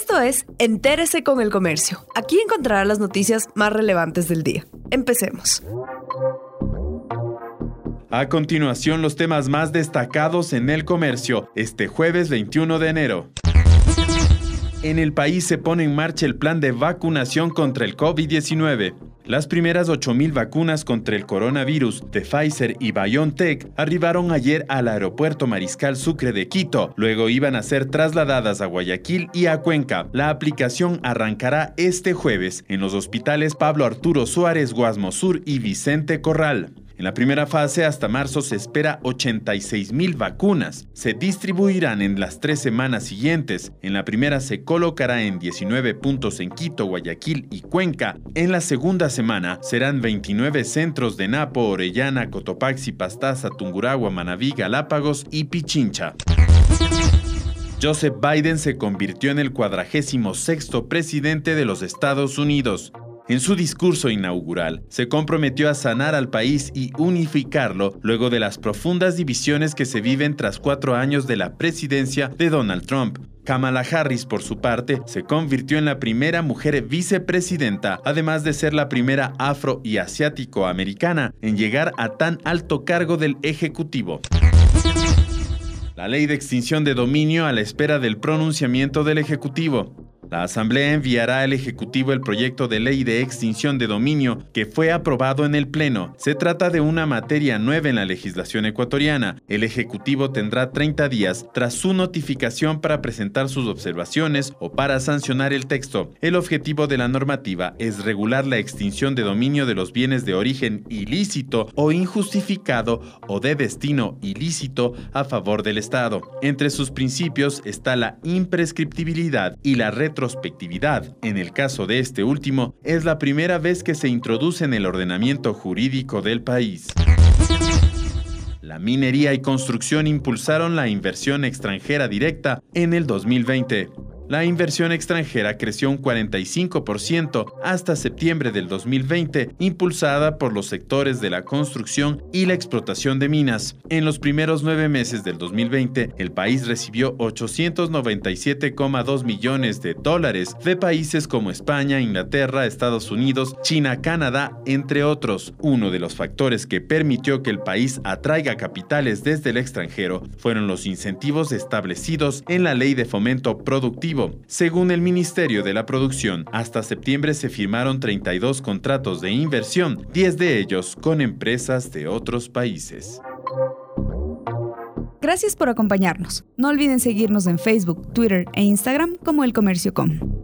Esto es Entérese con el Comercio. Aquí encontrará las noticias más relevantes del día. Empecemos. A continuación, los temas más destacados en el comercio este jueves 21 de enero. En el país se pone en marcha el plan de vacunación contra el COVID-19. Las primeras 8.000 vacunas contra el coronavirus de Pfizer y BioNTech arribaron ayer al aeropuerto Mariscal Sucre de Quito. Luego iban a ser trasladadas a Guayaquil y a Cuenca. La aplicación arrancará este jueves en los hospitales Pablo Arturo Suárez, Guasmo Sur y Vicente Corral. En la primera fase, hasta marzo, se espera 86 mil vacunas. Se distribuirán en las tres semanas siguientes. En la primera se colocará en 19 puntos en Quito, Guayaquil y Cuenca. En la segunda semana serán 29 centros de Napo, Orellana, Cotopaxi, Pastaza, Tunguragua, Manabí, Galápagos y Pichincha. Joseph Biden se convirtió en el 46 presidente de los Estados Unidos. En su discurso inaugural, se comprometió a sanar al país y unificarlo luego de las profundas divisiones que se viven tras cuatro años de la presidencia de Donald Trump. Kamala Harris, por su parte, se convirtió en la primera mujer vicepresidenta, además de ser la primera afro y asiático-americana en llegar a tan alto cargo del Ejecutivo. La ley de extinción de dominio a la espera del pronunciamiento del Ejecutivo. La Asamblea enviará al Ejecutivo el proyecto de ley de extinción de dominio que fue aprobado en el Pleno. Se trata de una materia nueva en la legislación ecuatoriana. El Ejecutivo tendrá 30 días tras su notificación para presentar sus observaciones o para sancionar el texto. El objetivo de la normativa es regular la extinción de dominio de los bienes de origen ilícito o injustificado o de destino ilícito a favor del Estado. Entre sus principios está la imprescriptibilidad y la red retrospectividad. En el caso de este último, es la primera vez que se introduce en el ordenamiento jurídico del país. La minería y construcción impulsaron la inversión extranjera directa en el 2020 la inversión extranjera creció un 45% hasta septiembre del 2020, impulsada por los sectores de la construcción y la explotación de minas. En los primeros nueve meses del 2020, el país recibió 897,2 millones de dólares de países como España, Inglaterra, Estados Unidos, China, Canadá, entre otros. Uno de los factores que permitió que el país atraiga capitales desde el extranjero fueron los incentivos establecidos en la Ley de Fomento Productivo según el Ministerio de la Producción, hasta septiembre se firmaron 32 contratos de inversión, 10 de ellos con empresas de otros países. Gracias por acompañarnos. No olviden seguirnos en Facebook, Twitter e Instagram como El Comercio Com.